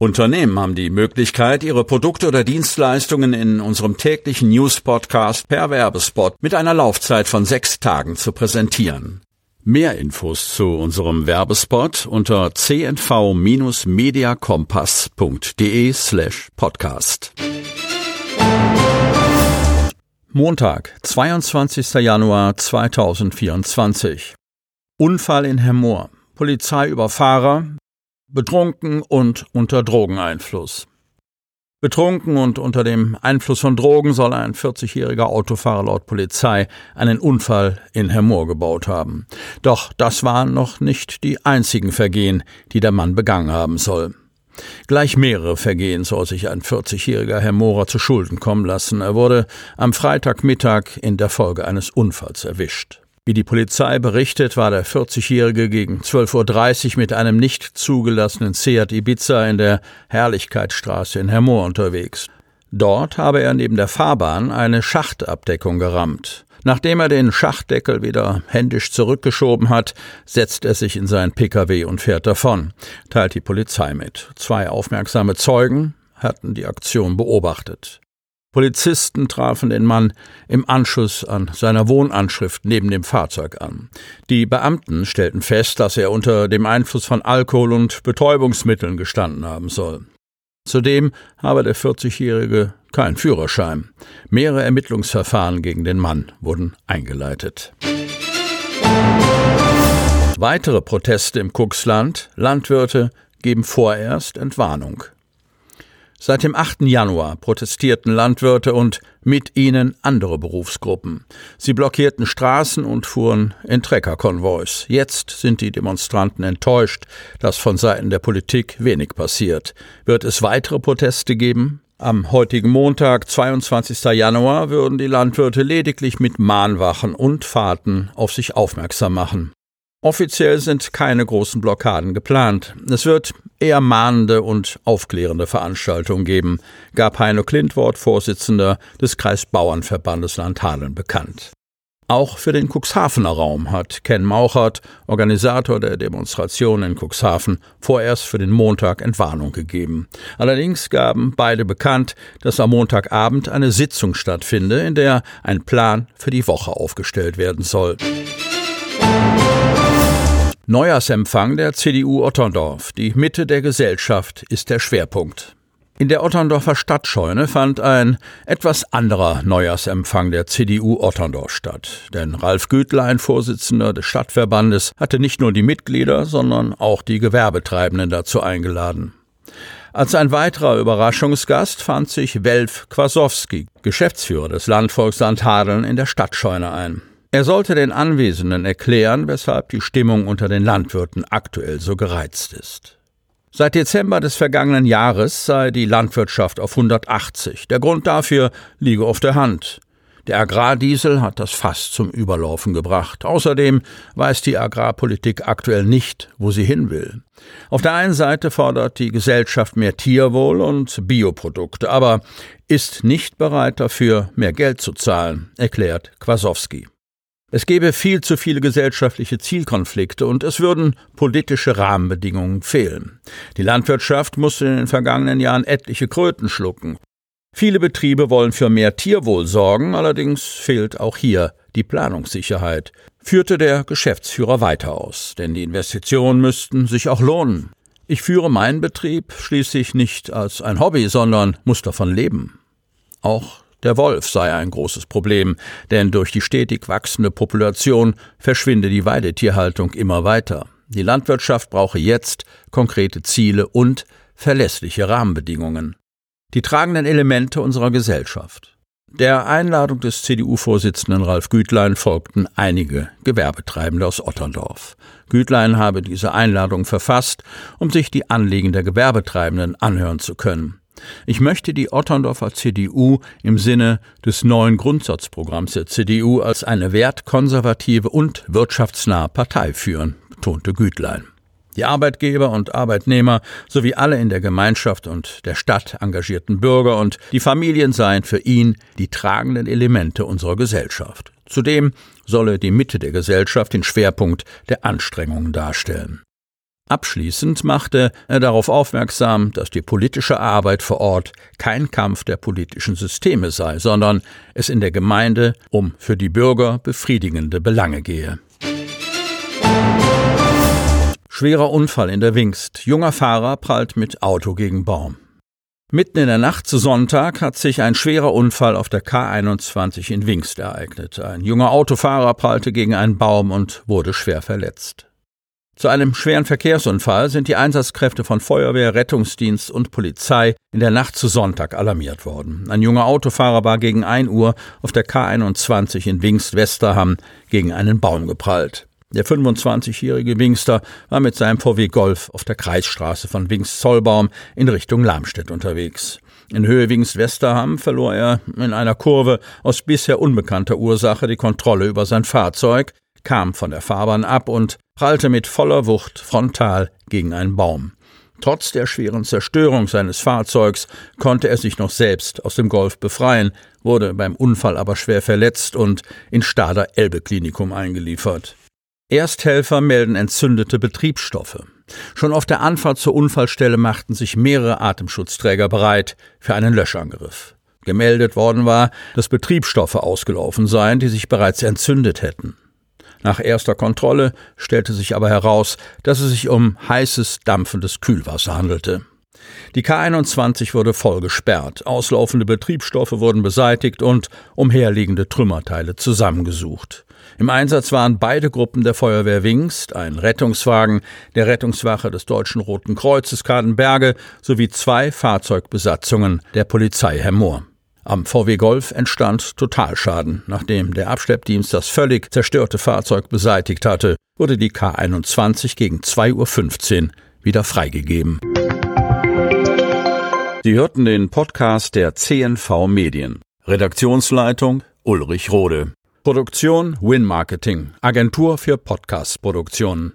Unternehmen haben die Möglichkeit, ihre Produkte oder Dienstleistungen in unserem täglichen News-Podcast per Werbespot mit einer Laufzeit von sechs Tagen zu präsentieren. Mehr Infos zu unserem Werbespot unter cnv-mediakompass.de slash podcast. Montag, 22. Januar 2024. Unfall in Hemmoor. Polizei über Fahrer, betrunken und unter Drogeneinfluss. Betrunken und unter dem Einfluss von Drogen soll ein 40-jähriger Autofahrer laut Polizei einen Unfall in Hermoor gebaut haben. Doch das waren noch nicht die einzigen Vergehen, die der Mann begangen haben soll. Gleich mehrere Vergehen soll sich ein 40-jähriger Hermorer zu Schulden kommen lassen. Er wurde am Freitagmittag in der Folge eines Unfalls erwischt. Wie die Polizei berichtet, war der 40-Jährige gegen 12.30 Uhr mit einem nicht zugelassenen Seat Ibiza in der Herrlichkeitsstraße in Hermoor unterwegs. Dort habe er neben der Fahrbahn eine Schachtabdeckung gerammt. Nachdem er den Schachtdeckel wieder händisch zurückgeschoben hat, setzt er sich in seinen Pkw und fährt davon, teilt die Polizei mit. Zwei aufmerksame Zeugen hatten die Aktion beobachtet. Polizisten trafen den Mann im Anschluss an seiner Wohnanschrift neben dem Fahrzeug an. Die Beamten stellten fest, dass er unter dem Einfluss von Alkohol und Betäubungsmitteln gestanden haben soll. Zudem habe der 40-Jährige keinen Führerschein. Mehrere Ermittlungsverfahren gegen den Mann wurden eingeleitet. Weitere Proteste im Kuxland. Landwirte geben vorerst Entwarnung. Seit dem 8. Januar protestierten Landwirte und mit ihnen andere Berufsgruppen. Sie blockierten Straßen und fuhren in Treckerkonvois. Jetzt sind die Demonstranten enttäuscht, dass von Seiten der Politik wenig passiert. Wird es weitere Proteste geben? Am heutigen Montag, 22. Januar, würden die Landwirte lediglich mit Mahnwachen und Fahrten auf sich aufmerksam machen. Offiziell sind keine großen Blockaden geplant. Es wird eher mahnende und aufklärende Veranstaltungen geben, gab Heino Klintwort, Vorsitzender des Kreisbauernverbandes Landhadeln, bekannt. Auch für den Cuxhavener Raum hat Ken Mauchert, Organisator der Demonstration in Cuxhaven, vorerst für den Montag Entwarnung gegeben. Allerdings gaben beide bekannt, dass am Montagabend eine Sitzung stattfinde, in der ein Plan für die Woche aufgestellt werden soll. Neujahrsempfang der CDU Otterndorf. Die Mitte der Gesellschaft ist der Schwerpunkt. In der Otterndorfer Stadtscheune fand ein etwas anderer Neujahrsempfang der CDU Otterndorf statt. Denn Ralf Gütlein, Vorsitzender des Stadtverbandes, hatte nicht nur die Mitglieder, sondern auch die Gewerbetreibenden dazu eingeladen. Als ein weiterer Überraschungsgast fand sich Welf Kwasowski, Geschäftsführer des Landvolksland Hadeln, in der Stadtscheune ein. Er sollte den Anwesenden erklären, weshalb die Stimmung unter den Landwirten aktuell so gereizt ist. Seit Dezember des vergangenen Jahres sei die Landwirtschaft auf 180. Der Grund dafür liege auf der Hand. Der Agrardiesel hat das Fass zum Überlaufen gebracht. Außerdem weiß die Agrarpolitik aktuell nicht, wo sie hin will. Auf der einen Seite fordert die Gesellschaft mehr Tierwohl und Bioprodukte, aber ist nicht bereit dafür, mehr Geld zu zahlen, erklärt Kwasowski. Es gäbe viel zu viele gesellschaftliche Zielkonflikte und es würden politische Rahmenbedingungen fehlen. Die Landwirtschaft musste in den vergangenen Jahren etliche Kröten schlucken. Viele Betriebe wollen für mehr Tierwohl sorgen, allerdings fehlt auch hier die Planungssicherheit, führte der Geschäftsführer weiter aus, denn die Investitionen müssten sich auch lohnen. Ich führe meinen Betrieb schließlich nicht als ein Hobby, sondern muss davon leben. Auch der Wolf sei ein großes Problem, denn durch die stetig wachsende Population verschwinde die Weidetierhaltung immer weiter. Die Landwirtschaft brauche jetzt konkrete Ziele und verlässliche Rahmenbedingungen. Die tragenden Elemente unserer Gesellschaft. Der Einladung des CDU-Vorsitzenden Ralf Gütlein folgten einige Gewerbetreibende aus Otterndorf. Gütlein habe diese Einladung verfasst, um sich die Anliegen der Gewerbetreibenden anhören zu können. Ich möchte die Otterndorfer CDU im Sinne des neuen Grundsatzprogramms der CDU als eine wertkonservative und wirtschaftsnahe Partei führen, betonte Gütlein. Die Arbeitgeber und Arbeitnehmer sowie alle in der Gemeinschaft und der Stadt engagierten Bürger und die Familien seien für ihn die tragenden Elemente unserer Gesellschaft. Zudem solle die Mitte der Gesellschaft den Schwerpunkt der Anstrengungen darstellen. Abschließend machte er darauf aufmerksam, dass die politische Arbeit vor Ort kein Kampf der politischen Systeme sei, sondern es in der Gemeinde um für die Bürger befriedigende Belange gehe. Schwerer Unfall in der Wingst. Junger Fahrer prallt mit Auto gegen Baum. Mitten in der Nacht zu Sonntag hat sich ein schwerer Unfall auf der K21 in Wingst ereignet. Ein junger Autofahrer prallte gegen einen Baum und wurde schwer verletzt. Zu einem schweren Verkehrsunfall sind die Einsatzkräfte von Feuerwehr, Rettungsdienst und Polizei in der Nacht zu Sonntag alarmiert worden. Ein junger Autofahrer war gegen 1 Uhr auf der K21 in Wingst-Westerham gegen einen Baum geprallt. Der 25-jährige Wingster war mit seinem VW Golf auf der Kreisstraße von Wingst-Zollbaum in Richtung Lamstedt unterwegs. In Höhe Wingst-Westerham verlor er in einer Kurve aus bisher unbekannter Ursache die Kontrolle über sein Fahrzeug, kam von der Fahrbahn ab und prallte mit voller Wucht frontal gegen einen Baum. Trotz der schweren Zerstörung seines Fahrzeugs konnte er sich noch selbst aus dem Golf befreien, wurde beim Unfall aber schwer verletzt und in Stader Elbe Klinikum eingeliefert. Ersthelfer melden entzündete Betriebsstoffe. Schon auf der Anfahrt zur Unfallstelle machten sich mehrere Atemschutzträger bereit für einen Löschangriff. Gemeldet worden war, dass Betriebsstoffe ausgelaufen seien, die sich bereits entzündet hätten. Nach erster Kontrolle stellte sich aber heraus, dass es sich um heißes, dampfendes Kühlwasser handelte. Die K21 wurde voll gesperrt, auslaufende Betriebsstoffe wurden beseitigt und umherliegende Trümmerteile zusammengesucht. Im Einsatz waren beide Gruppen der Feuerwehr Wingst, ein Rettungswagen der Rettungswache des Deutschen Roten Kreuzes Kadenberge sowie zwei Fahrzeugbesatzungen der Polizei Hemmoor. Am VW Golf entstand Totalschaden. Nachdem der Abschleppdienst das völlig zerstörte Fahrzeug beseitigt hatte, wurde die K21 gegen 2.15 Uhr wieder freigegeben. Sie hörten den Podcast der CNV Medien. Redaktionsleitung Ulrich Rode. Produktion Win Marketing, Agentur für Podcast-Produktionen.